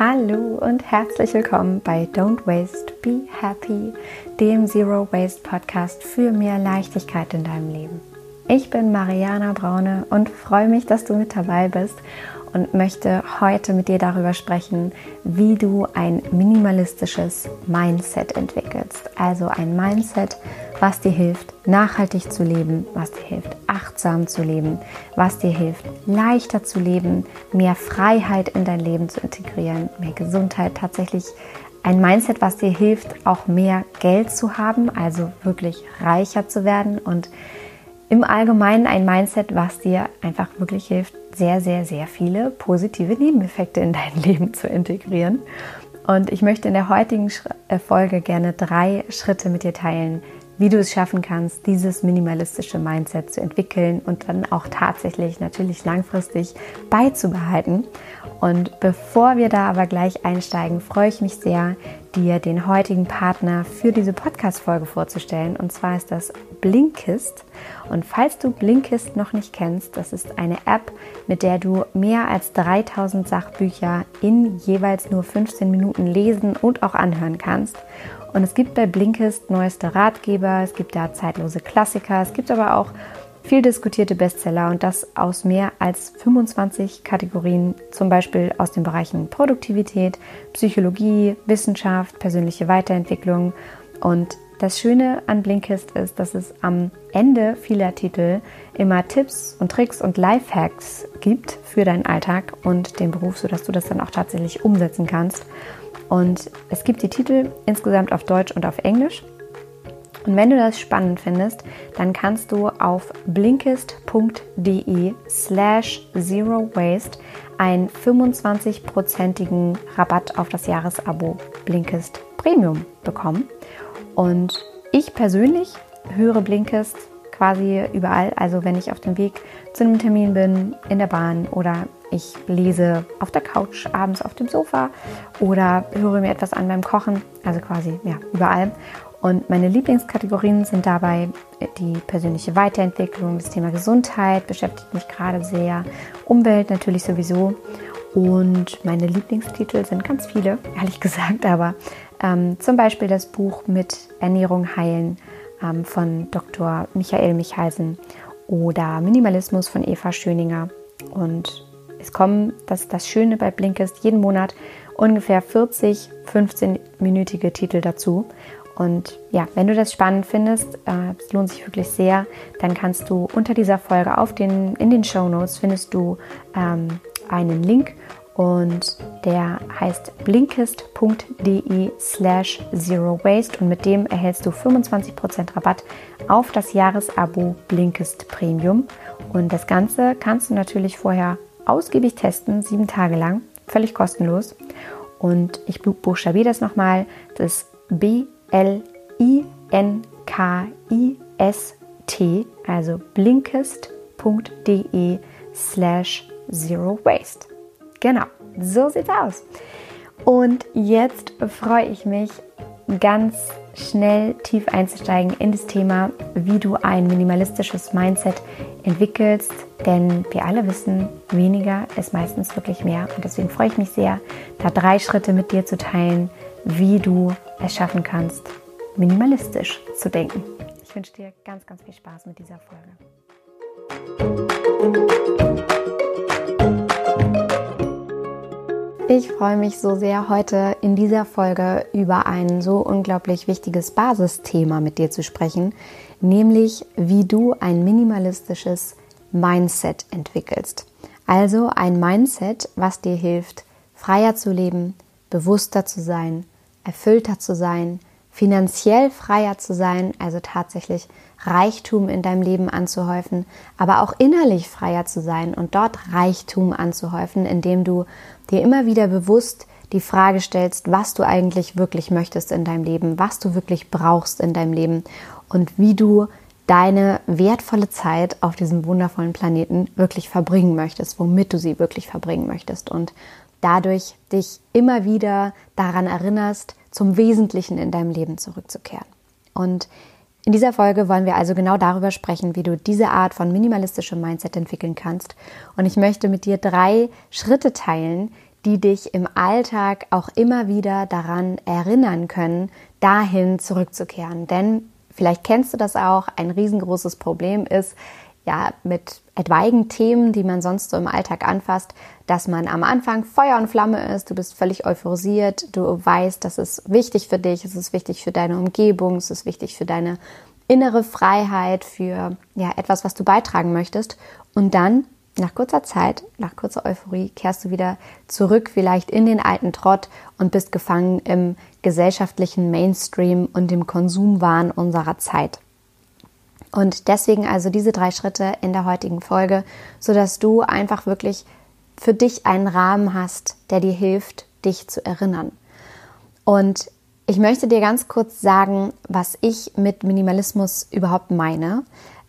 Hallo und herzlich willkommen bei Don't Waste, Be Happy, dem Zero Waste Podcast für mehr Leichtigkeit in deinem Leben. Ich bin Mariana Braune und freue mich, dass du mit dabei bist und möchte heute mit dir darüber sprechen, wie du ein minimalistisches Mindset entwickelst. Also ein Mindset, was dir hilft, nachhaltig zu leben, was dir hilft, achtsam zu leben, was dir hilft, leichter zu leben, mehr Freiheit in dein Leben zu integrieren, mehr Gesundheit, tatsächlich ein Mindset, was dir hilft, auch mehr Geld zu haben, also wirklich reicher zu werden und im Allgemeinen ein Mindset, was dir einfach wirklich hilft, sehr, sehr, sehr viele positive Nebeneffekte in dein Leben zu integrieren. Und ich möchte in der heutigen äh, Folge gerne drei Schritte mit dir teilen, wie du es schaffen kannst, dieses minimalistische Mindset zu entwickeln und dann auch tatsächlich natürlich langfristig beizubehalten. Und bevor wir da aber gleich einsteigen, freue ich mich sehr, dir den heutigen Partner für diese Podcast-Folge vorzustellen. Und zwar ist das Blinkist. Und falls du Blinkist noch nicht kennst, das ist eine App, mit der du mehr als 3000 Sachbücher in jeweils nur 15 Minuten lesen und auch anhören kannst. Und es gibt bei Blinkist neueste Ratgeber, es gibt da zeitlose Klassiker, es gibt aber auch viel diskutierte Bestseller und das aus mehr als 25 Kategorien, zum Beispiel aus den Bereichen Produktivität, Psychologie, Wissenschaft, persönliche Weiterentwicklung. Und das Schöne an Blinkist ist, dass es am Ende vieler Titel immer Tipps und Tricks und Lifehacks gibt für deinen Alltag und den Beruf, sodass du das dann auch tatsächlich umsetzen kannst. Und es gibt die Titel insgesamt auf Deutsch und auf Englisch. Und wenn du das spannend findest, dann kannst du auf blinkist.de slash zero waste einen 25-prozentigen Rabatt auf das Jahresabo Blinkist Premium bekommen. Und ich persönlich höre Blinkist quasi überall. Also wenn ich auf dem Weg zu einem Termin bin, in der Bahn oder ich lese auf der Couch, abends auf dem Sofa oder höre mir etwas an beim Kochen, also quasi ja, überall. Und meine Lieblingskategorien sind dabei die persönliche Weiterentwicklung, das Thema Gesundheit beschäftigt mich gerade sehr, Umwelt natürlich sowieso. Und meine Lieblingstitel sind ganz viele, ehrlich gesagt, aber ähm, zum Beispiel das Buch mit Ernährung heilen ähm, von Dr. Michael Michalsen oder Minimalismus von Eva Schöninger. Und es kommen, das ist das Schöne bei Blinkist, jeden Monat ungefähr 40 15-minütige Titel dazu. Und ja, wenn du das spannend findest, äh, es lohnt sich wirklich sehr, dann kannst du unter dieser Folge auf den, in den Show Notes findest du ähm, einen Link und der heißt blinkist.de slash zero waste. Und mit dem erhältst du 25% Rabatt auf das Jahresabo Blinkist Premium. Und das Ganze kannst du natürlich vorher ausgiebig testen, sieben Tage lang, völlig kostenlos. Und ich buchstabiere das nochmal, das ist B L-I-N-K-I-S-T, also blinkist.de slash zero waste. Genau, so sieht's aus. Und jetzt freue ich mich ganz schnell tief einzusteigen in das Thema, wie du ein minimalistisches Mindset entwickelst. Denn wir alle wissen, weniger ist meistens wirklich mehr. Und deswegen freue ich mich sehr, da drei Schritte mit dir zu teilen, wie du es schaffen kannst, minimalistisch zu denken. Ich wünsche dir ganz, ganz viel Spaß mit dieser Folge. Ich freue mich so sehr, heute in dieser Folge über ein so unglaublich wichtiges Basisthema mit dir zu sprechen, nämlich wie du ein minimalistisches Mindset entwickelst. Also ein Mindset, was dir hilft, freier zu leben, bewusster zu sein, erfüllter zu sein, finanziell freier zu sein, also tatsächlich Reichtum in deinem Leben anzuhäufen, aber auch innerlich freier zu sein und dort Reichtum anzuhäufen, indem du dir immer wieder bewusst die Frage stellst, was du eigentlich wirklich möchtest in deinem Leben, was du wirklich brauchst in deinem Leben und wie du deine wertvolle Zeit auf diesem wundervollen Planeten wirklich verbringen möchtest, womit du sie wirklich verbringen möchtest und dadurch dich immer wieder daran erinnerst, zum Wesentlichen in deinem Leben zurückzukehren. Und in dieser Folge wollen wir also genau darüber sprechen, wie du diese Art von minimalistischem Mindset entwickeln kannst. Und ich möchte mit dir drei Schritte teilen, die dich im Alltag auch immer wieder daran erinnern können, dahin zurückzukehren. Denn vielleicht kennst du das auch, ein riesengroßes Problem ist, ja, mit etwaigen Themen, die man sonst so im Alltag anfasst, dass man am Anfang Feuer und Flamme ist, du bist völlig euphorisiert, du weißt, das ist wichtig für dich, es ist wichtig für deine Umgebung, es ist wichtig für deine innere Freiheit, für ja, etwas, was du beitragen möchtest. Und dann, nach kurzer Zeit, nach kurzer Euphorie, kehrst du wieder zurück, vielleicht in den alten Trott und bist gefangen im gesellschaftlichen Mainstream und dem Konsumwahn unserer Zeit. Und deswegen also diese drei Schritte in der heutigen Folge, sodass du einfach wirklich für dich einen Rahmen hast, der dir hilft, dich zu erinnern. Und ich möchte dir ganz kurz sagen, was ich mit Minimalismus überhaupt meine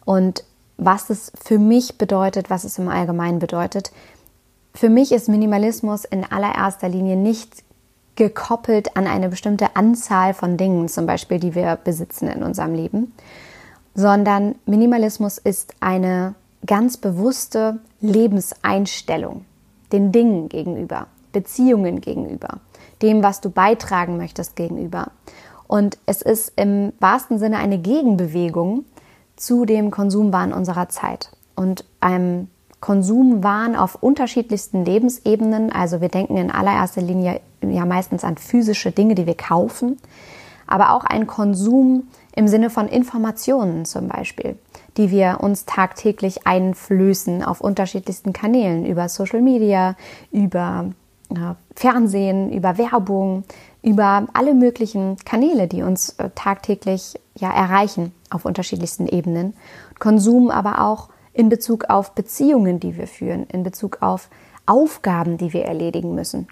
und was es für mich bedeutet, was es im Allgemeinen bedeutet. Für mich ist Minimalismus in allererster Linie nicht gekoppelt an eine bestimmte Anzahl von Dingen, zum Beispiel, die wir besitzen in unserem Leben, sondern Minimalismus ist eine ganz bewusste Lebenseinstellung den Dingen gegenüber, Beziehungen gegenüber, dem, was du beitragen möchtest gegenüber. Und es ist im wahrsten Sinne eine Gegenbewegung zu dem Konsumwahn unserer Zeit und einem Konsumwahn auf unterschiedlichsten Lebensebenen. Also wir denken in allererster Linie ja meistens an physische Dinge, die wir kaufen, aber auch ein Konsum im Sinne von Informationen zum Beispiel, die wir uns tagtäglich einflößen auf unterschiedlichsten Kanälen, über Social Media, über äh, Fernsehen, über Werbung, über alle möglichen Kanäle, die uns äh, tagtäglich ja erreichen auf unterschiedlichsten Ebenen. Konsum aber auch in Bezug auf Beziehungen, die wir führen, in Bezug auf Aufgaben, die wir erledigen müssen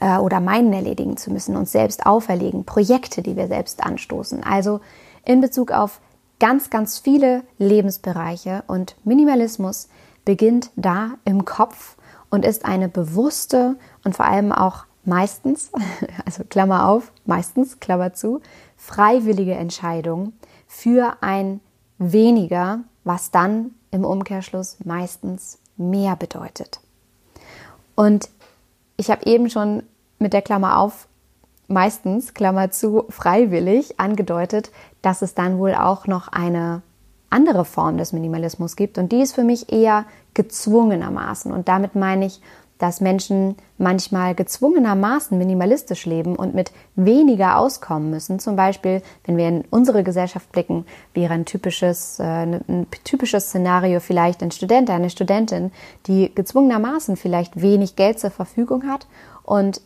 äh, oder meinen erledigen zu müssen, uns selbst auferlegen, Projekte, die wir selbst anstoßen. Also in Bezug auf ganz, ganz viele Lebensbereiche und Minimalismus beginnt da im Kopf und ist eine bewusste und vor allem auch meistens, also Klammer auf, meistens, Klammer zu, freiwillige Entscheidung für ein weniger, was dann im Umkehrschluss meistens mehr bedeutet. Und ich habe eben schon mit der Klammer auf meistens, Klammer zu, freiwillig angedeutet, dass es dann wohl auch noch eine andere Form des Minimalismus gibt. Und die ist für mich eher gezwungenermaßen. Und damit meine ich, dass Menschen manchmal gezwungenermaßen minimalistisch leben und mit weniger auskommen müssen. Zum Beispiel, wenn wir in unsere Gesellschaft blicken, wäre ein typisches, äh, ein typisches Szenario vielleicht ein Student, eine Studentin, die gezwungenermaßen vielleicht wenig Geld zur Verfügung hat und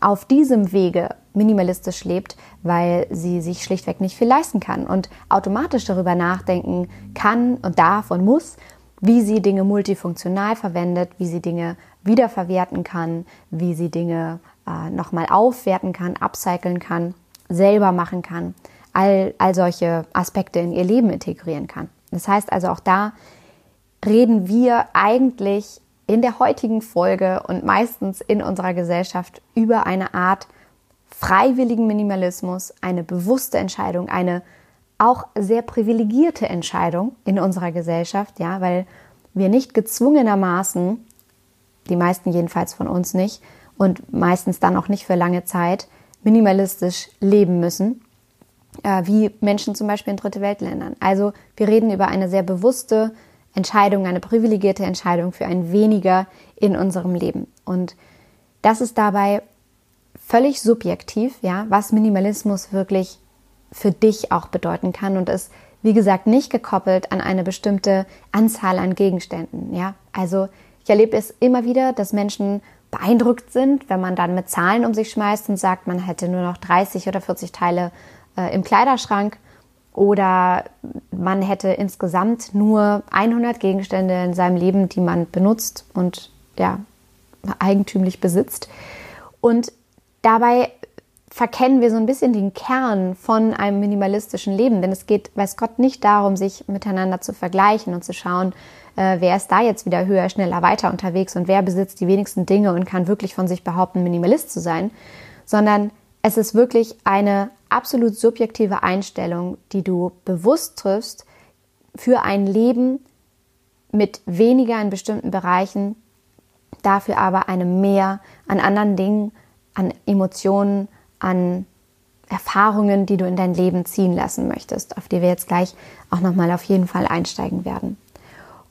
auf diesem Wege minimalistisch lebt, weil sie sich schlichtweg nicht viel leisten kann und automatisch darüber nachdenken kann und darf und muss, wie sie Dinge multifunktional verwendet, wie sie Dinge wiederverwerten kann, wie sie Dinge äh, nochmal aufwerten kann, upcyclen kann, selber machen kann, all, all solche Aspekte in ihr Leben integrieren kann. Das heißt also auch da reden wir eigentlich in der heutigen Folge und meistens in unserer Gesellschaft über eine Art freiwilligen Minimalismus, eine bewusste Entscheidung, eine auch sehr privilegierte Entscheidung in unserer Gesellschaft, ja, weil wir nicht gezwungenermaßen, die meisten jedenfalls von uns nicht und meistens dann auch nicht für lange Zeit, minimalistisch leben müssen, äh, wie Menschen zum Beispiel in Dritte Weltländern. Also wir reden über eine sehr bewusste Entscheidung, eine privilegierte Entscheidung für ein weniger in unserem Leben. Und das ist dabei völlig subjektiv, ja, was Minimalismus wirklich für dich auch bedeuten kann und ist, wie gesagt, nicht gekoppelt an eine bestimmte Anzahl an Gegenständen, ja. Also ich erlebe es immer wieder, dass Menschen beeindruckt sind, wenn man dann mit Zahlen um sich schmeißt und sagt, man hätte nur noch 30 oder 40 Teile äh, im Kleiderschrank oder man hätte insgesamt nur 100 Gegenstände in seinem Leben, die man benutzt und ja, eigentümlich besitzt. Und dabei verkennen wir so ein bisschen den Kern von einem minimalistischen Leben, denn es geht, weiß Gott, nicht darum, sich miteinander zu vergleichen und zu schauen, äh, wer ist da jetzt wieder höher, schneller, weiter unterwegs und wer besitzt die wenigsten Dinge und kann wirklich von sich behaupten, Minimalist zu sein, sondern es ist wirklich eine absolut subjektive Einstellung, die du bewusst triffst für ein Leben mit weniger in bestimmten Bereichen, dafür aber eine Mehr an anderen Dingen, an Emotionen, an Erfahrungen, die du in dein Leben ziehen lassen möchtest, auf die wir jetzt gleich auch nochmal auf jeden Fall einsteigen werden.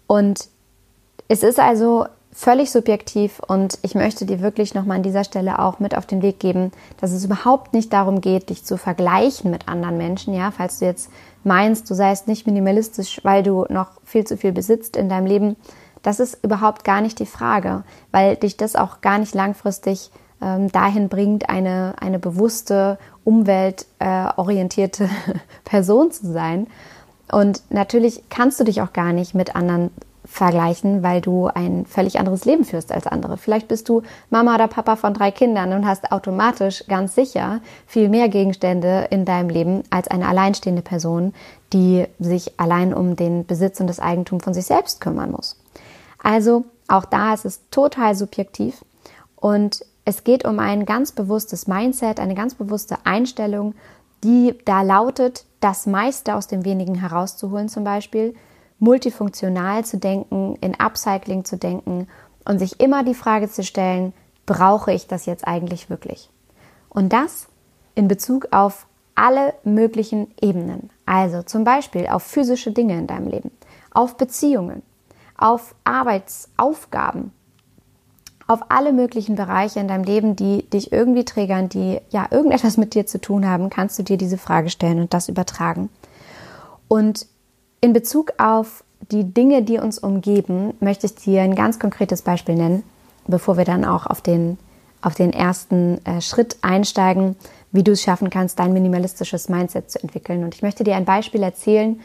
Und es ist also völlig subjektiv und ich möchte dir wirklich nochmal an dieser Stelle auch mit auf den Weg geben, dass es überhaupt nicht darum geht, dich zu vergleichen mit anderen Menschen, ja, falls du jetzt meinst, du seist nicht minimalistisch, weil du noch viel zu viel besitzt in deinem Leben, das ist überhaupt gar nicht die Frage, weil dich das auch gar nicht langfristig ähm, dahin bringt, eine, eine bewusste, umweltorientierte äh, Person zu sein. Und natürlich kannst du dich auch gar nicht mit anderen vergleichen, weil du ein völlig anderes Leben führst als andere. Vielleicht bist du Mama oder Papa von drei Kindern und hast automatisch ganz sicher viel mehr Gegenstände in deinem Leben als eine alleinstehende Person, die sich allein um den Besitz und das Eigentum von sich selbst kümmern muss. Also auch da ist es total subjektiv und es geht um ein ganz bewusstes Mindset, eine ganz bewusste Einstellung, die da lautet, das meiste aus dem wenigen herauszuholen zum Beispiel, multifunktional zu denken, in Upcycling zu denken und sich immer die Frage zu stellen, brauche ich das jetzt eigentlich wirklich? Und das in Bezug auf alle möglichen Ebenen. Also zum Beispiel auf physische Dinge in deinem Leben, auf Beziehungen, auf Arbeitsaufgaben, auf alle möglichen Bereiche in deinem Leben, die dich irgendwie triggern, die ja irgendetwas mit dir zu tun haben, kannst du dir diese Frage stellen und das übertragen. Und in Bezug auf die Dinge, die uns umgeben, möchte ich dir ein ganz konkretes Beispiel nennen, bevor wir dann auch auf den, auf den ersten äh, Schritt einsteigen, wie du es schaffen kannst, dein minimalistisches Mindset zu entwickeln. Und ich möchte dir ein Beispiel erzählen,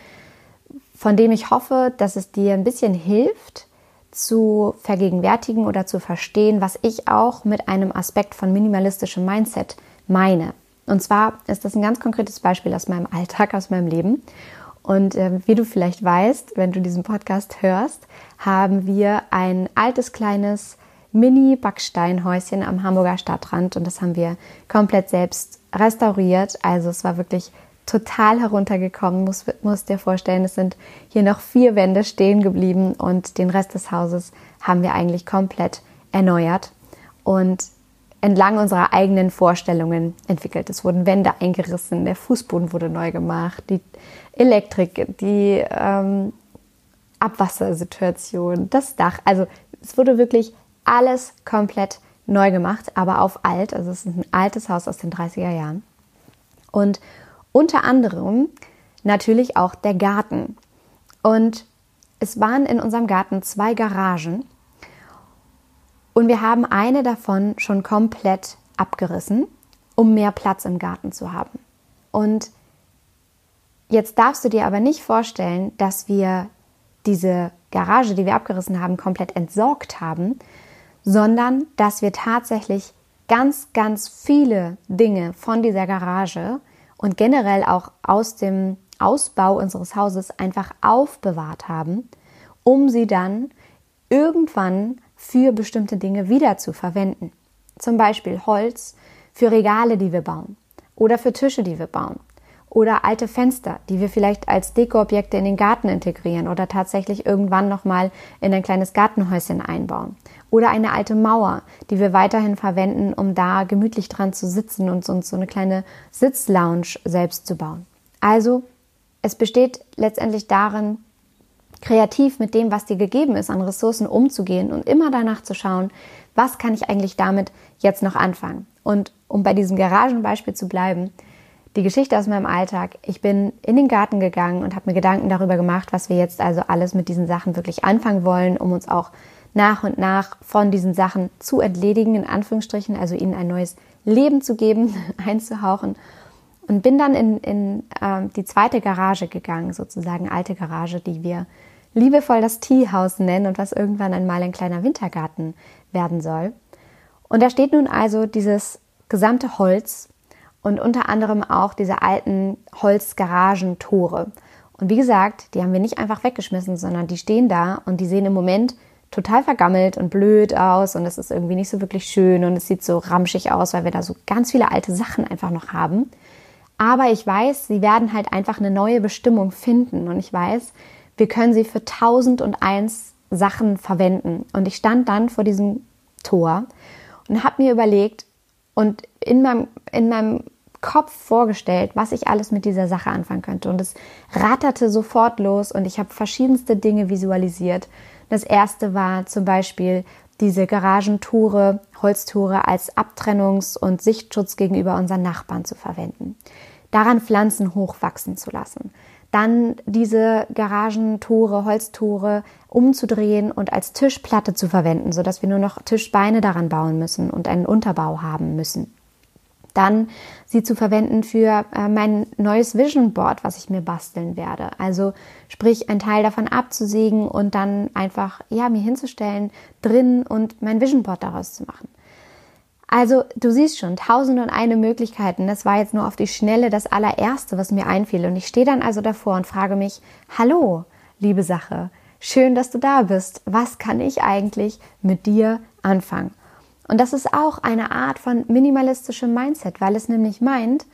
von dem ich hoffe, dass es dir ein bisschen hilft, zu vergegenwärtigen oder zu verstehen, was ich auch mit einem Aspekt von minimalistischem Mindset meine. Und zwar ist das ein ganz konkretes Beispiel aus meinem Alltag, aus meinem Leben. Und äh, wie du vielleicht weißt, wenn du diesen Podcast hörst, haben wir ein altes kleines Mini-Backsteinhäuschen am Hamburger Stadtrand und das haben wir komplett selbst restauriert. Also es war wirklich total heruntergekommen, muss, muss dir vorstellen. Es sind hier noch vier Wände stehen geblieben und den Rest des Hauses haben wir eigentlich komplett erneuert und entlang unserer eigenen Vorstellungen entwickelt. Es wurden Wände eingerissen, der Fußboden wurde neu gemacht, die Elektrik, die ähm, Abwassersituation, das Dach. Also es wurde wirklich alles komplett neu gemacht, aber auf alt. Also es ist ein altes Haus aus den 30er Jahren. Und unter anderem natürlich auch der Garten. Und es waren in unserem Garten zwei Garagen und wir haben eine davon schon komplett abgerissen, um mehr Platz im Garten zu haben. Und jetzt darfst du dir aber nicht vorstellen, dass wir diese Garage, die wir abgerissen haben, komplett entsorgt haben, sondern dass wir tatsächlich ganz, ganz viele Dinge von dieser Garage und generell auch aus dem Ausbau unseres Hauses einfach aufbewahrt haben, um sie dann irgendwann für bestimmte Dinge wieder zu verwenden. Zum Beispiel Holz für Regale, die wir bauen oder für Tische, die wir bauen oder alte Fenster, die wir vielleicht als Dekoobjekte in den Garten integrieren oder tatsächlich irgendwann nochmal in ein kleines Gartenhäuschen einbauen oder eine alte Mauer, die wir weiterhin verwenden, um da gemütlich dran zu sitzen und uns so eine kleine Sitzlounge selbst zu bauen. Also, es besteht letztendlich darin, kreativ mit dem, was dir gegeben ist, an Ressourcen umzugehen und immer danach zu schauen, was kann ich eigentlich damit jetzt noch anfangen. Und um bei diesem Garagenbeispiel zu bleiben, die Geschichte aus meinem Alltag. Ich bin in den Garten gegangen und habe mir Gedanken darüber gemacht, was wir jetzt also alles mit diesen Sachen wirklich anfangen wollen, um uns auch nach und nach von diesen Sachen zu entledigen, in Anführungsstrichen, also ihnen ein neues Leben zu geben, einzuhauchen. Und bin dann in, in äh, die zweite Garage gegangen, sozusagen alte Garage, die wir liebevoll das Teehaus nennen und was irgendwann einmal ein kleiner Wintergarten werden soll. Und da steht nun also dieses gesamte Holz und unter anderem auch diese alten Holzgaragentore. Und wie gesagt, die haben wir nicht einfach weggeschmissen, sondern die stehen da und die sehen im Moment total vergammelt und blöd aus und es ist irgendwie nicht so wirklich schön und es sieht so ramschig aus, weil wir da so ganz viele alte Sachen einfach noch haben. Aber ich weiß, sie werden halt einfach eine neue Bestimmung finden und ich weiß, wir können sie für tausend und eins Sachen verwenden. Und ich stand dann vor diesem Tor und habe mir überlegt und in meinem, in meinem Kopf vorgestellt, was ich alles mit dieser Sache anfangen könnte. Und es ratterte sofort los und ich habe verschiedenste Dinge visualisiert. Das erste war zum Beispiel diese Garagentore, Holztore als Abtrennungs- und Sichtschutz gegenüber unseren Nachbarn zu verwenden. Daran Pflanzen hochwachsen zu lassen. Dann diese Garagentore, Holztore umzudrehen und als Tischplatte zu verwenden, sodass wir nur noch Tischbeine daran bauen müssen und einen Unterbau haben müssen dann sie zu verwenden für äh, mein neues Vision Board, was ich mir basteln werde. Also sprich, ein Teil davon abzusägen und dann einfach, ja, mir hinzustellen drin und mein Vision Board daraus zu machen. Also du siehst schon, tausend und eine Möglichkeiten. Das war jetzt nur auf die Schnelle das allererste, was mir einfiel. Und ich stehe dann also davor und frage mich, hallo, liebe Sache, schön, dass du da bist. Was kann ich eigentlich mit dir anfangen? Und das ist auch eine Art von minimalistischem Mindset, weil es nämlich meint,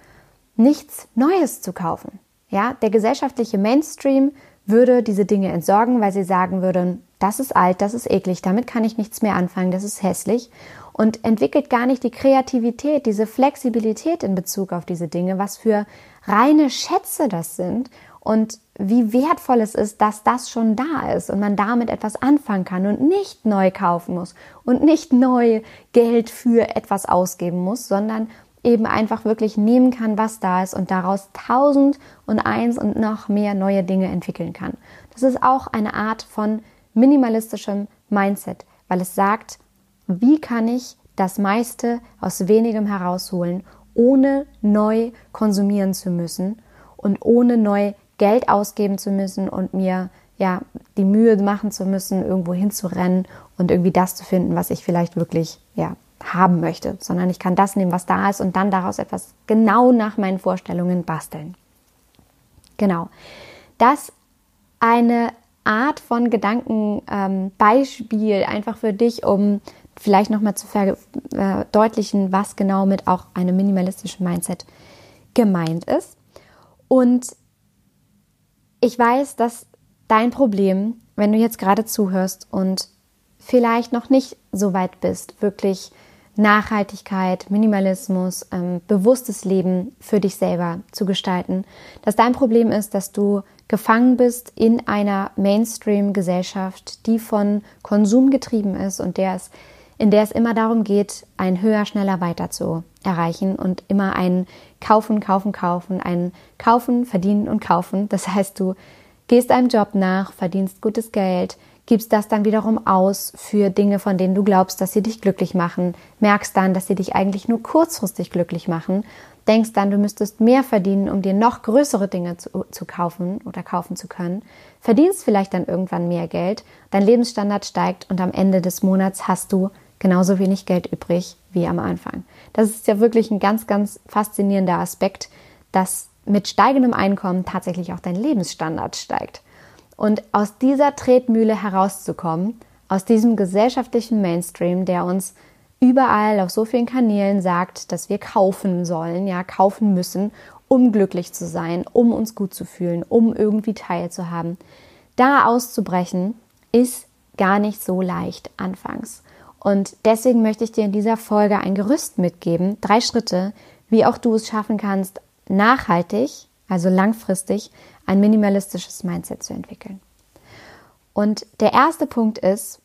nichts Neues zu kaufen. Ja, der gesellschaftliche Mainstream würde diese Dinge entsorgen, weil sie sagen würden, das ist alt, das ist eklig, damit kann ich nichts mehr anfangen, das ist hässlich und entwickelt gar nicht die Kreativität, diese Flexibilität in Bezug auf diese Dinge, was für reine Schätze das sind und wie wertvoll es ist, dass das schon da ist und man damit etwas anfangen kann und nicht neu kaufen muss und nicht neu Geld für etwas ausgeben muss, sondern eben einfach wirklich nehmen kann, was da ist und daraus tausend und eins und noch mehr neue Dinge entwickeln kann. Das ist auch eine Art von minimalistischem Mindset, weil es sagt, wie kann ich das meiste aus wenigem herausholen, ohne neu konsumieren zu müssen und ohne neu Geld ausgeben zu müssen und mir ja die Mühe machen zu müssen, irgendwo hinzurennen und irgendwie das zu finden, was ich vielleicht wirklich ja haben möchte, sondern ich kann das nehmen, was da ist und dann daraus etwas genau nach meinen Vorstellungen basteln. Genau. Das eine Art von Gedankenbeispiel ähm, einfach für dich, um vielleicht nochmal zu verdeutlichen, was genau mit auch einem minimalistischen Mindset gemeint ist. Und ich weiß, dass dein Problem, wenn du jetzt gerade zuhörst und vielleicht noch nicht so weit bist, wirklich Nachhaltigkeit, Minimalismus, ähm, bewusstes Leben für dich selber zu gestalten, dass dein Problem ist, dass du gefangen bist in einer Mainstream-Gesellschaft, die von Konsum getrieben ist und der es, in der es immer darum geht, ein höher, schneller, weiter zu erreichen und immer ein Kaufen, Kaufen, Kaufen, ein Kaufen, Verdienen und Kaufen. Das heißt, du gehst einem Job nach, verdienst gutes Geld, gibst das dann wiederum aus für Dinge, von denen du glaubst, dass sie dich glücklich machen, merkst dann, dass sie dich eigentlich nur kurzfristig glücklich machen, denkst dann, du müsstest mehr verdienen, um dir noch größere Dinge zu, zu kaufen oder kaufen zu können, verdienst vielleicht dann irgendwann mehr Geld, dein Lebensstandard steigt und am Ende des Monats hast du genauso wenig Geld übrig wie am Anfang. Das ist ja wirklich ein ganz, ganz faszinierender Aspekt, dass mit steigendem Einkommen tatsächlich auch dein Lebensstandard steigt. Und aus dieser Tretmühle herauszukommen, aus diesem gesellschaftlichen Mainstream, der uns überall auf so vielen Kanälen sagt, dass wir kaufen sollen, ja, kaufen müssen, um glücklich zu sein, um uns gut zu fühlen, um irgendwie teilzuhaben. Da auszubrechen ist gar nicht so leicht anfangs. Und deswegen möchte ich dir in dieser Folge ein Gerüst mitgeben, drei Schritte, wie auch du es schaffen kannst, nachhaltig, also langfristig, ein minimalistisches Mindset zu entwickeln. Und der erste Punkt ist,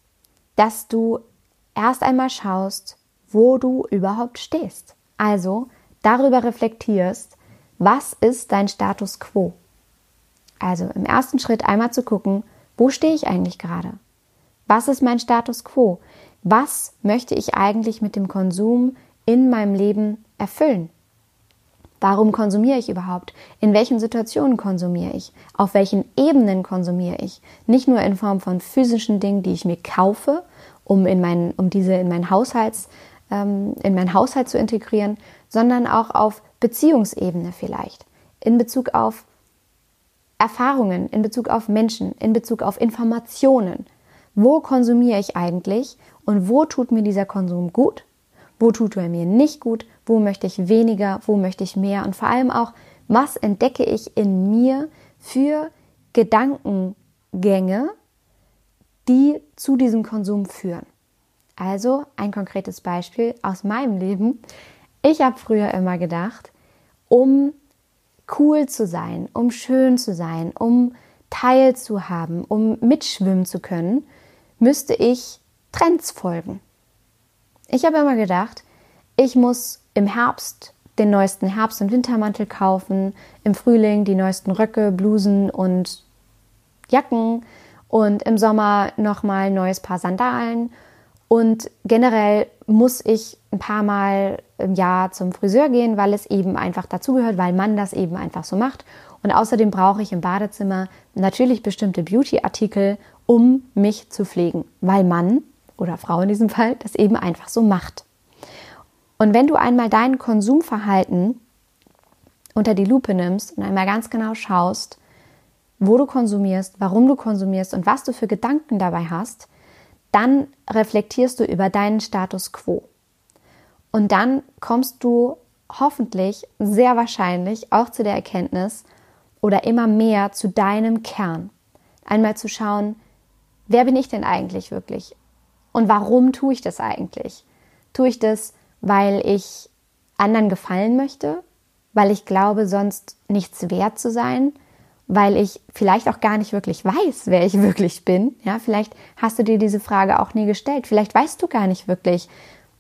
dass du erst einmal schaust, wo du überhaupt stehst. Also darüber reflektierst, was ist dein Status quo? Also im ersten Schritt einmal zu gucken, wo stehe ich eigentlich gerade? Was ist mein Status quo? Was möchte ich eigentlich mit dem Konsum in meinem Leben erfüllen? Warum konsumiere ich überhaupt? In welchen Situationen konsumiere ich? Auf welchen Ebenen konsumiere ich? Nicht nur in Form von physischen Dingen, die ich mir kaufe, um, in mein, um diese in meinen, Haushalts, ähm, in meinen Haushalt zu integrieren, sondern auch auf Beziehungsebene vielleicht. In Bezug auf Erfahrungen, in Bezug auf Menschen, in Bezug auf Informationen. Wo konsumiere ich eigentlich und wo tut mir dieser Konsum gut, wo tut er mir nicht gut, wo möchte ich weniger, wo möchte ich mehr und vor allem auch, was entdecke ich in mir für Gedankengänge, die zu diesem Konsum führen. Also ein konkretes Beispiel aus meinem Leben. Ich habe früher immer gedacht, um cool zu sein, um schön zu sein, um teilzuhaben, um mitschwimmen zu können, müsste ich Trends folgen. Ich habe immer gedacht, ich muss im Herbst den neuesten Herbst- und Wintermantel kaufen, im Frühling die neuesten Röcke, Blusen und Jacken und im Sommer nochmal ein neues Paar Sandalen. Und generell muss ich ein paar Mal im Jahr zum Friseur gehen, weil es eben einfach dazugehört, weil man das eben einfach so macht. Und außerdem brauche ich im Badezimmer natürlich bestimmte Beauty-Artikel, um mich zu pflegen, weil Mann oder Frau in diesem Fall das eben einfach so macht. Und wenn du einmal dein Konsumverhalten unter die Lupe nimmst und einmal ganz genau schaust, wo du konsumierst, warum du konsumierst und was du für Gedanken dabei hast, dann reflektierst du über deinen Status quo. Und dann kommst du hoffentlich sehr wahrscheinlich auch zu der Erkenntnis oder immer mehr zu deinem Kern. Einmal zu schauen, wer bin ich denn eigentlich wirklich? Und warum tue ich das eigentlich? Tue ich das, weil ich anderen gefallen möchte? Weil ich glaube, sonst nichts wert zu sein? Weil ich vielleicht auch gar nicht wirklich weiß, wer ich wirklich bin? Ja, vielleicht hast du dir diese Frage auch nie gestellt. Vielleicht weißt du gar nicht wirklich,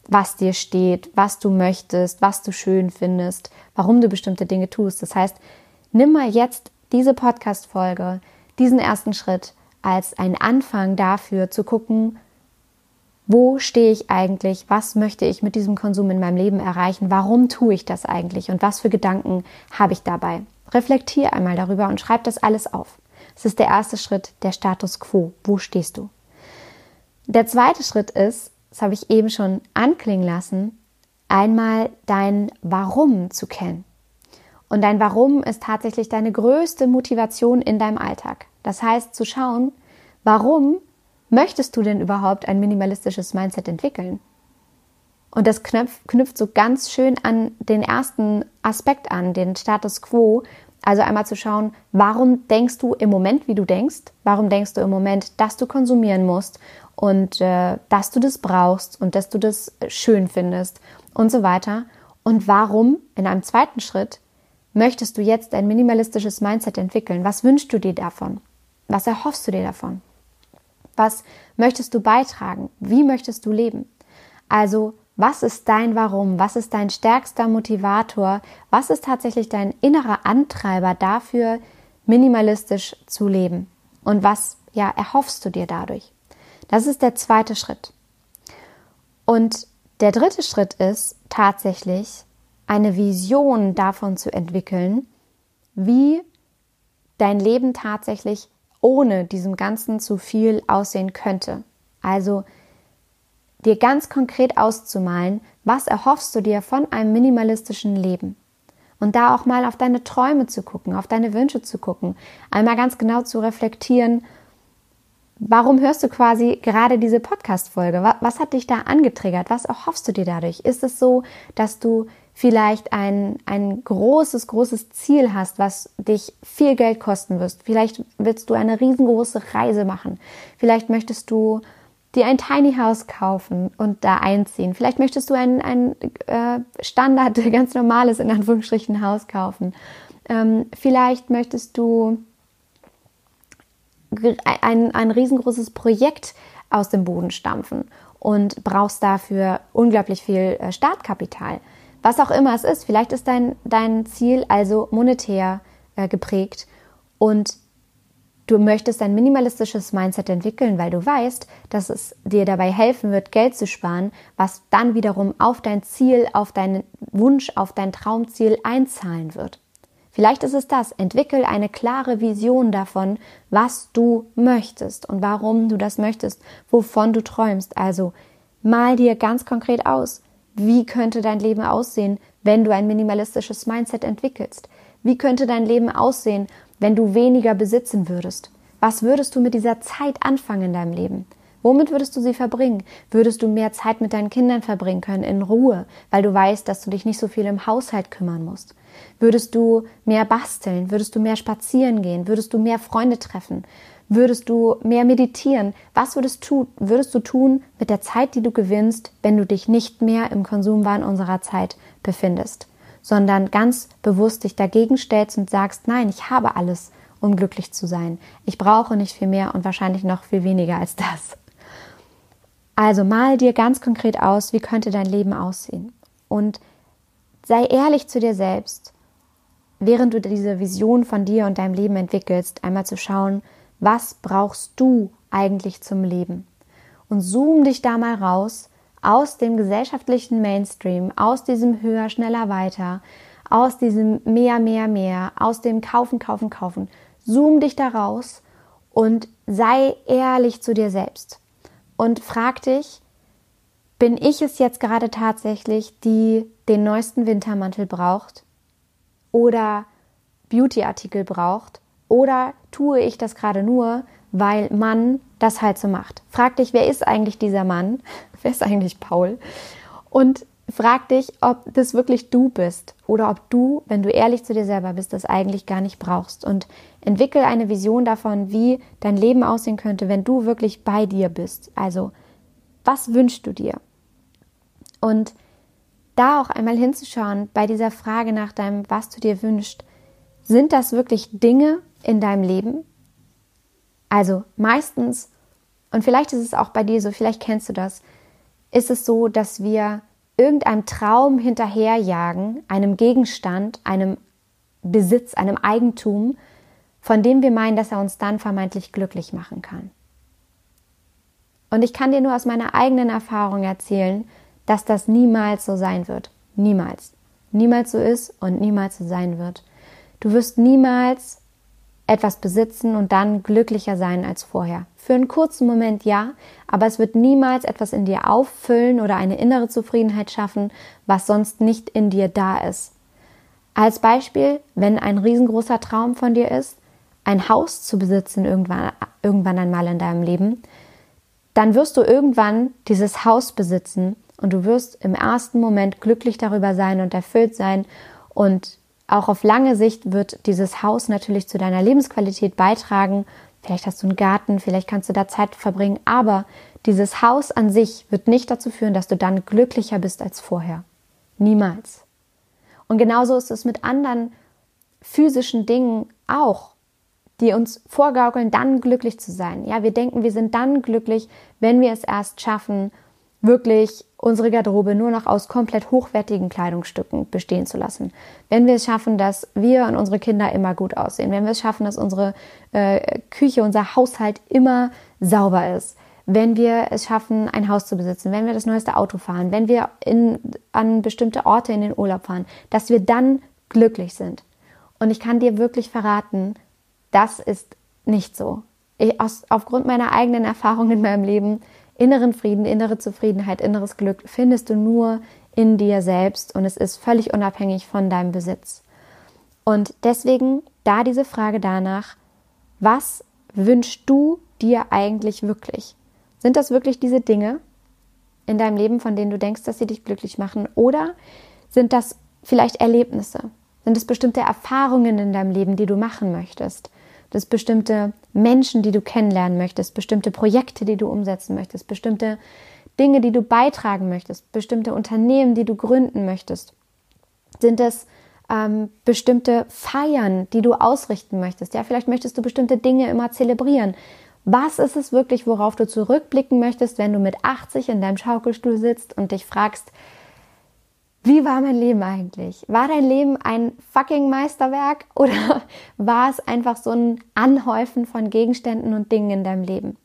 was dir steht, was du möchtest, was du schön findest, warum du bestimmte Dinge tust. Das heißt, nimm mal jetzt diese Podcast-Folge, diesen ersten Schritt als einen Anfang dafür zu gucken, wo stehe ich eigentlich? Was möchte ich mit diesem Konsum in meinem Leben erreichen? Warum tue ich das eigentlich? Und was für Gedanken habe ich dabei? Reflektiere einmal darüber und schreib das alles auf. Das ist der erste Schritt, der Status quo. Wo stehst du? Der zweite Schritt ist, das habe ich eben schon anklingen lassen, einmal dein Warum zu kennen. Und dein Warum ist tatsächlich deine größte Motivation in deinem Alltag. Das heißt, zu schauen, warum möchtest du denn überhaupt ein minimalistisches Mindset entwickeln? Und das knüpft, so ganz schön an den ersten Aspekt an, den Status quo. Also einmal zu schauen, warum denkst du im Moment, wie du denkst? Warum denkst du im Moment, dass du konsumieren musst und äh, dass du das brauchst und dass du das schön findest und so weiter? Und warum in einem zweiten Schritt möchtest du jetzt ein minimalistisches Mindset entwickeln? Was wünschst du dir davon? Was erhoffst du dir davon? Was möchtest du beitragen? Wie möchtest du leben? Also, was ist dein Warum? Was ist dein stärkster Motivator? Was ist tatsächlich dein innerer Antreiber dafür, minimalistisch zu leben? Und was ja erhoffst du dir dadurch? Das ist der zweite Schritt. Und der dritte Schritt ist tatsächlich eine Vision davon zu entwickeln, wie dein Leben tatsächlich ohne diesem Ganzen zu viel aussehen könnte. Also dir ganz konkret auszumalen, was erhoffst du dir von einem minimalistischen Leben? Und da auch mal auf deine Träume zu gucken, auf deine Wünsche zu gucken, einmal ganz genau zu reflektieren, warum hörst du quasi gerade diese Podcast-Folge? Was hat dich da angetriggert? Was erhoffst du dir dadurch? Ist es so, dass du vielleicht ein, ein großes, großes Ziel hast, was dich viel Geld kosten wirst. Vielleicht willst du eine riesengroße Reise machen. Vielleicht möchtest du dir ein Tiny House kaufen und da einziehen. Vielleicht möchtest du ein, ein äh, Standard, ganz normales, in Anführungsstrichen, Haus kaufen. Ähm, vielleicht möchtest du ein, ein riesengroßes Projekt aus dem Boden stampfen und brauchst dafür unglaublich viel äh, Startkapital. Was auch immer es ist, vielleicht ist dein, dein Ziel also monetär äh, geprägt und du möchtest ein minimalistisches Mindset entwickeln, weil du weißt, dass es dir dabei helfen wird, Geld zu sparen, was dann wiederum auf dein Ziel, auf deinen Wunsch, auf dein Traumziel einzahlen wird. Vielleicht ist es das. Entwickel eine klare Vision davon, was du möchtest und warum du das möchtest, wovon du träumst. Also mal dir ganz konkret aus, wie könnte dein Leben aussehen, wenn du ein minimalistisches Mindset entwickelst? Wie könnte dein Leben aussehen, wenn du weniger besitzen würdest? Was würdest du mit dieser Zeit anfangen in deinem Leben? Womit würdest du sie verbringen? Würdest du mehr Zeit mit deinen Kindern verbringen können, in Ruhe, weil du weißt, dass du dich nicht so viel im Haushalt kümmern musst? Würdest du mehr basteln? Würdest du mehr spazieren gehen? Würdest du mehr Freunde treffen? Würdest du mehr meditieren? Was würdest, tu, würdest du tun mit der Zeit, die du gewinnst, wenn du dich nicht mehr im Konsumwahn unserer Zeit befindest, sondern ganz bewusst dich dagegen stellst und sagst, nein, ich habe alles, um glücklich zu sein. Ich brauche nicht viel mehr und wahrscheinlich noch viel weniger als das. Also mal dir ganz konkret aus, wie könnte dein Leben aussehen. Und sei ehrlich zu dir selbst, während du diese Vision von dir und deinem Leben entwickelst, einmal zu schauen, was brauchst du eigentlich zum Leben? Und zoom dich da mal raus aus dem gesellschaftlichen Mainstream, aus diesem höher, schneller, weiter, aus diesem mehr, mehr, mehr, aus dem kaufen, kaufen, kaufen. Zoom dich da raus und sei ehrlich zu dir selbst und frag dich, bin ich es jetzt gerade tatsächlich, die den neuesten Wintermantel braucht oder Beautyartikel braucht oder tue ich das gerade nur, weil man das halt so macht? Frag dich, wer ist eigentlich dieser Mann? Wer ist eigentlich Paul? Und frag dich, ob das wirklich du bist oder ob du, wenn du ehrlich zu dir selber bist, das eigentlich gar nicht brauchst. Und entwickel eine Vision davon, wie dein Leben aussehen könnte, wenn du wirklich bei dir bist. Also, was wünschst du dir? Und da auch einmal hinzuschauen bei dieser Frage nach deinem, was du dir wünschst, sind das wirklich Dinge in deinem Leben? Also meistens, und vielleicht ist es auch bei dir so, vielleicht kennst du das, ist es so, dass wir irgendeinem Traum hinterherjagen, einem Gegenstand, einem Besitz, einem Eigentum, von dem wir meinen, dass er uns dann vermeintlich glücklich machen kann. Und ich kann dir nur aus meiner eigenen Erfahrung erzählen, dass das niemals so sein wird. Niemals. Niemals so ist und niemals so sein wird. Du wirst niemals etwas besitzen und dann glücklicher sein als vorher. Für einen kurzen Moment ja, aber es wird niemals etwas in dir auffüllen oder eine innere Zufriedenheit schaffen, was sonst nicht in dir da ist. Als Beispiel, wenn ein riesengroßer Traum von dir ist, ein Haus zu besitzen irgendwann, irgendwann einmal in deinem Leben, dann wirst du irgendwann dieses Haus besitzen und du wirst im ersten Moment glücklich darüber sein und erfüllt sein und auch auf lange Sicht wird dieses Haus natürlich zu deiner Lebensqualität beitragen. Vielleicht hast du einen Garten, vielleicht kannst du da Zeit verbringen, aber dieses Haus an sich wird nicht dazu führen, dass du dann glücklicher bist als vorher. Niemals. Und genauso ist es mit anderen physischen Dingen auch, die uns vorgaukeln, dann glücklich zu sein. Ja, wir denken, wir sind dann glücklich, wenn wir es erst schaffen, wirklich unsere Garderobe nur noch aus komplett hochwertigen Kleidungsstücken bestehen zu lassen. Wenn wir es schaffen, dass wir und unsere Kinder immer gut aussehen, wenn wir es schaffen, dass unsere äh, Küche, unser Haushalt immer sauber ist, wenn wir es schaffen, ein Haus zu besitzen, wenn wir das neueste Auto fahren, wenn wir in, an bestimmte Orte in den Urlaub fahren, dass wir dann glücklich sind. Und ich kann dir wirklich verraten, das ist nicht so. Ich, aus, aufgrund meiner eigenen Erfahrung in meinem Leben inneren Frieden, innere Zufriedenheit, inneres Glück findest du nur in dir selbst und es ist völlig unabhängig von deinem Besitz. Und deswegen da diese Frage danach, was wünschst du dir eigentlich wirklich? Sind das wirklich diese Dinge in deinem Leben, von denen du denkst, dass sie dich glücklich machen? Oder sind das vielleicht Erlebnisse? Sind es bestimmte Erfahrungen in deinem Leben, die du machen möchtest? Dass bestimmte Menschen, die du kennenlernen möchtest, bestimmte Projekte, die du umsetzen möchtest, bestimmte Dinge, die du beitragen möchtest, bestimmte Unternehmen, die du gründen möchtest? Sind es ähm, bestimmte Feiern, die du ausrichten möchtest? Ja, vielleicht möchtest du bestimmte Dinge immer zelebrieren. Was ist es wirklich, worauf du zurückblicken möchtest, wenn du mit 80 in deinem Schaukelstuhl sitzt und dich fragst, wie war mein Leben eigentlich? War dein Leben ein fucking Meisterwerk oder war es einfach so ein Anhäufen von Gegenständen und Dingen in deinem Leben?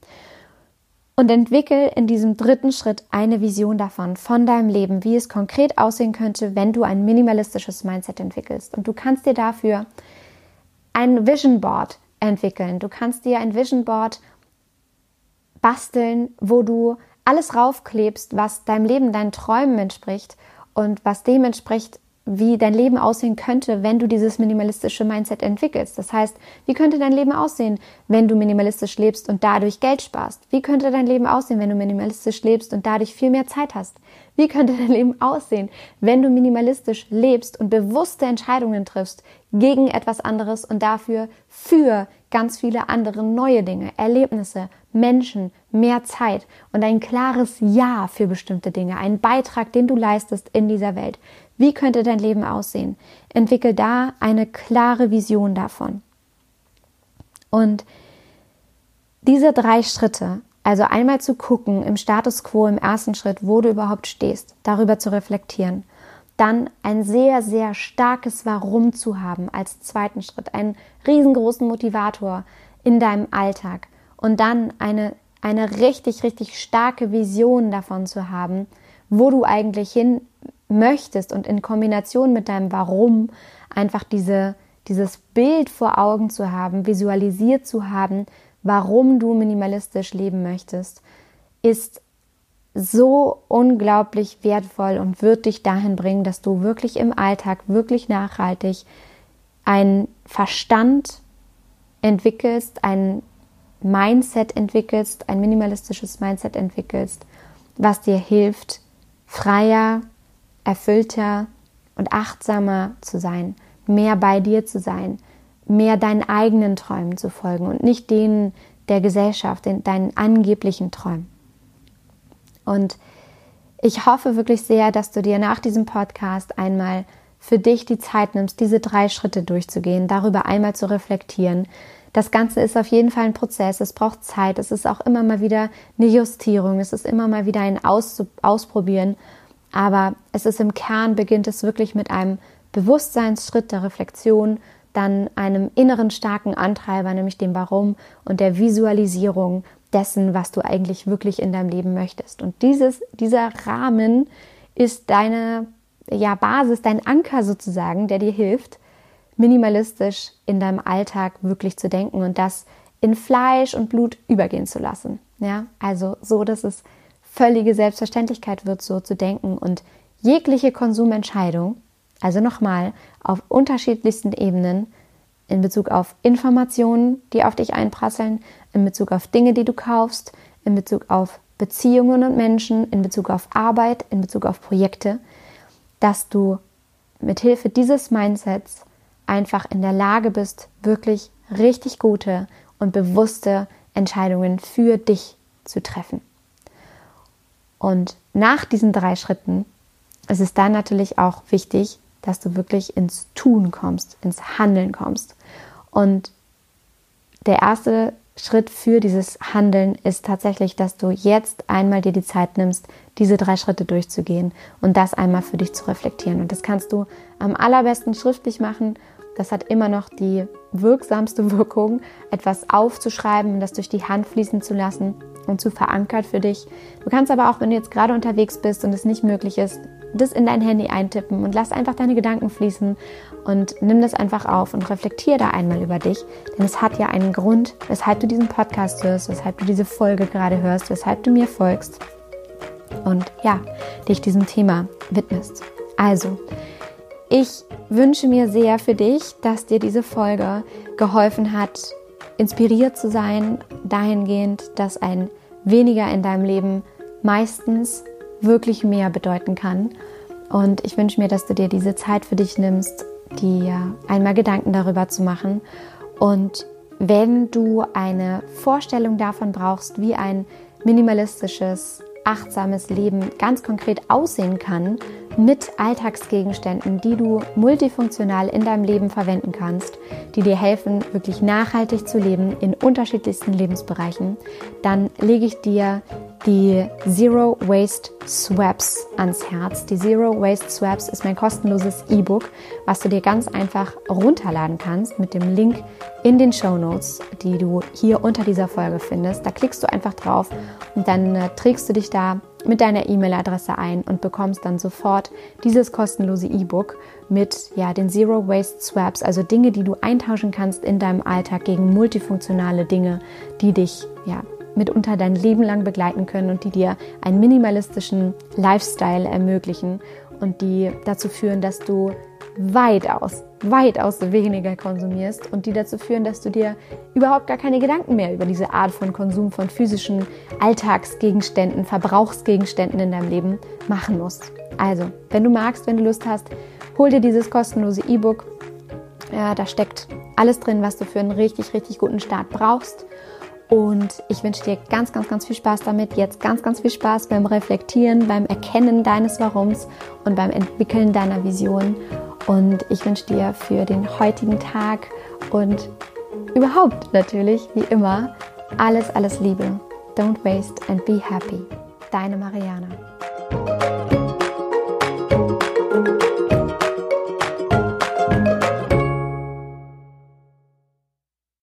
Und entwickel in diesem dritten Schritt eine Vision davon, von deinem Leben, wie es konkret aussehen könnte, wenn du ein minimalistisches Mindset entwickelst. Und du kannst dir dafür ein Vision Board entwickeln. Du kannst dir ein Vision Board basteln, wo du alles raufklebst, was deinem Leben, deinen Träumen entspricht und was dem entspricht, wie dein Leben aussehen könnte, wenn du dieses minimalistische Mindset entwickelst. Das heißt, wie könnte dein Leben aussehen, wenn du minimalistisch lebst und dadurch Geld sparst? Wie könnte dein Leben aussehen, wenn du minimalistisch lebst und dadurch viel mehr Zeit hast? Wie könnte dein Leben aussehen, wenn du minimalistisch lebst und bewusste Entscheidungen triffst gegen etwas anderes und dafür für ganz viele andere neue Dinge, Erlebnisse, Menschen, mehr Zeit und ein klares Ja für bestimmte Dinge, einen Beitrag, den du leistest in dieser Welt. Wie könnte dein Leben aussehen? Entwickel da eine klare Vision davon. Und diese drei Schritte, also einmal zu gucken im Status quo im ersten Schritt, wo du überhaupt stehst, darüber zu reflektieren dann ein sehr, sehr starkes Warum zu haben als zweiten Schritt, einen riesengroßen Motivator in deinem Alltag und dann eine, eine richtig, richtig starke Vision davon zu haben, wo du eigentlich hin möchtest und in Kombination mit deinem Warum einfach diese, dieses Bild vor Augen zu haben, visualisiert zu haben, warum du minimalistisch leben möchtest, ist so unglaublich wertvoll und wird dich dahin bringen, dass du wirklich im Alltag, wirklich nachhaltig einen Verstand entwickelst, ein Mindset entwickelst, ein minimalistisches Mindset entwickelst, was dir hilft, freier, erfüllter und achtsamer zu sein, mehr bei dir zu sein, mehr deinen eigenen Träumen zu folgen und nicht denen der Gesellschaft, deinen angeblichen Träumen. Und ich hoffe wirklich sehr, dass du dir nach diesem Podcast einmal für dich die Zeit nimmst, diese drei Schritte durchzugehen, darüber einmal zu reflektieren. Das Ganze ist auf jeden Fall ein Prozess, es braucht Zeit, es ist auch immer mal wieder eine Justierung, es ist immer mal wieder ein Aus Ausprobieren, aber es ist im Kern, beginnt es wirklich mit einem Bewusstseinsschritt der Reflexion, dann einem inneren starken Antreiber, nämlich dem Warum und der Visualisierung dessen, was du eigentlich wirklich in deinem Leben möchtest. Und dieses, dieser Rahmen ist deine ja, Basis, dein Anker sozusagen, der dir hilft, minimalistisch in deinem Alltag wirklich zu denken und das in Fleisch und Blut übergehen zu lassen. Ja, also so, dass es völlige Selbstverständlichkeit wird, so zu denken und jegliche Konsumentscheidung, also nochmal auf unterschiedlichsten Ebenen, in Bezug auf Informationen, die auf dich einprasseln, in Bezug auf Dinge, die du kaufst, in Bezug auf Beziehungen und Menschen, in Bezug auf Arbeit, in Bezug auf Projekte, dass du mit Hilfe dieses Mindsets einfach in der Lage bist, wirklich richtig gute und bewusste Entscheidungen für dich zu treffen. Und nach diesen drei Schritten ist es dann natürlich auch wichtig, dass du wirklich ins Tun kommst, ins Handeln kommst. Und der erste Schritt für dieses Handeln ist tatsächlich, dass du jetzt einmal dir die Zeit nimmst, diese drei Schritte durchzugehen und das einmal für dich zu reflektieren. Und das kannst du am allerbesten schriftlich machen. Das hat immer noch die wirksamste Wirkung, etwas aufzuschreiben und das durch die Hand fließen zu lassen und zu verankert für dich. Du kannst aber auch, wenn du jetzt gerade unterwegs bist und es nicht möglich ist, das in dein Handy eintippen und lass einfach deine Gedanken fließen und nimm das einfach auf und reflektiere da einmal über dich, denn es hat ja einen Grund, weshalb du diesen Podcast hörst, weshalb du diese Folge gerade hörst, weshalb du mir folgst und ja, dich diesem Thema widmest. Also, ich wünsche mir sehr für dich, dass dir diese Folge geholfen hat, inspiriert zu sein, dahingehend, dass ein weniger in deinem Leben meistens wirklich mehr bedeuten kann. Und ich wünsche mir, dass du dir diese Zeit für dich nimmst, dir einmal Gedanken darüber zu machen. Und wenn du eine Vorstellung davon brauchst, wie ein minimalistisches, achtsames Leben ganz konkret aussehen kann, mit Alltagsgegenständen, die du multifunktional in deinem Leben verwenden kannst, die dir helfen, wirklich nachhaltig zu leben in unterschiedlichsten Lebensbereichen, dann lege ich dir die Zero Waste Swaps ans Herz. Die Zero Waste Swaps ist mein kostenloses E-Book, was du dir ganz einfach runterladen kannst mit dem Link in den Show Notes, die du hier unter dieser Folge findest. Da klickst du einfach drauf und dann äh, trägst du dich da mit deiner E-Mail-Adresse ein und bekommst dann sofort dieses kostenlose E-Book mit ja, den Zero Waste Swaps, also Dinge, die du eintauschen kannst in deinem Alltag gegen multifunktionale Dinge, die dich ja, mitunter dein Leben lang begleiten können und die dir einen minimalistischen Lifestyle ermöglichen und die dazu führen, dass du weitaus, weitaus weniger konsumierst und die dazu führen, dass du dir überhaupt gar keine Gedanken mehr über diese Art von Konsum von physischen Alltagsgegenständen, Verbrauchsgegenständen in deinem Leben machen musst. Also, wenn du magst, wenn du Lust hast, hol dir dieses kostenlose E-Book. Ja, da steckt alles drin, was du für einen richtig, richtig guten Start brauchst. Und ich wünsche dir ganz, ganz, ganz viel Spaß damit. Jetzt ganz, ganz viel Spaß beim Reflektieren, beim Erkennen deines Warums und beim Entwickeln deiner Vision. Und ich wünsche dir für den heutigen Tag und überhaupt natürlich, wie immer, alles, alles Liebe. Don't waste and be happy. Deine Mariana.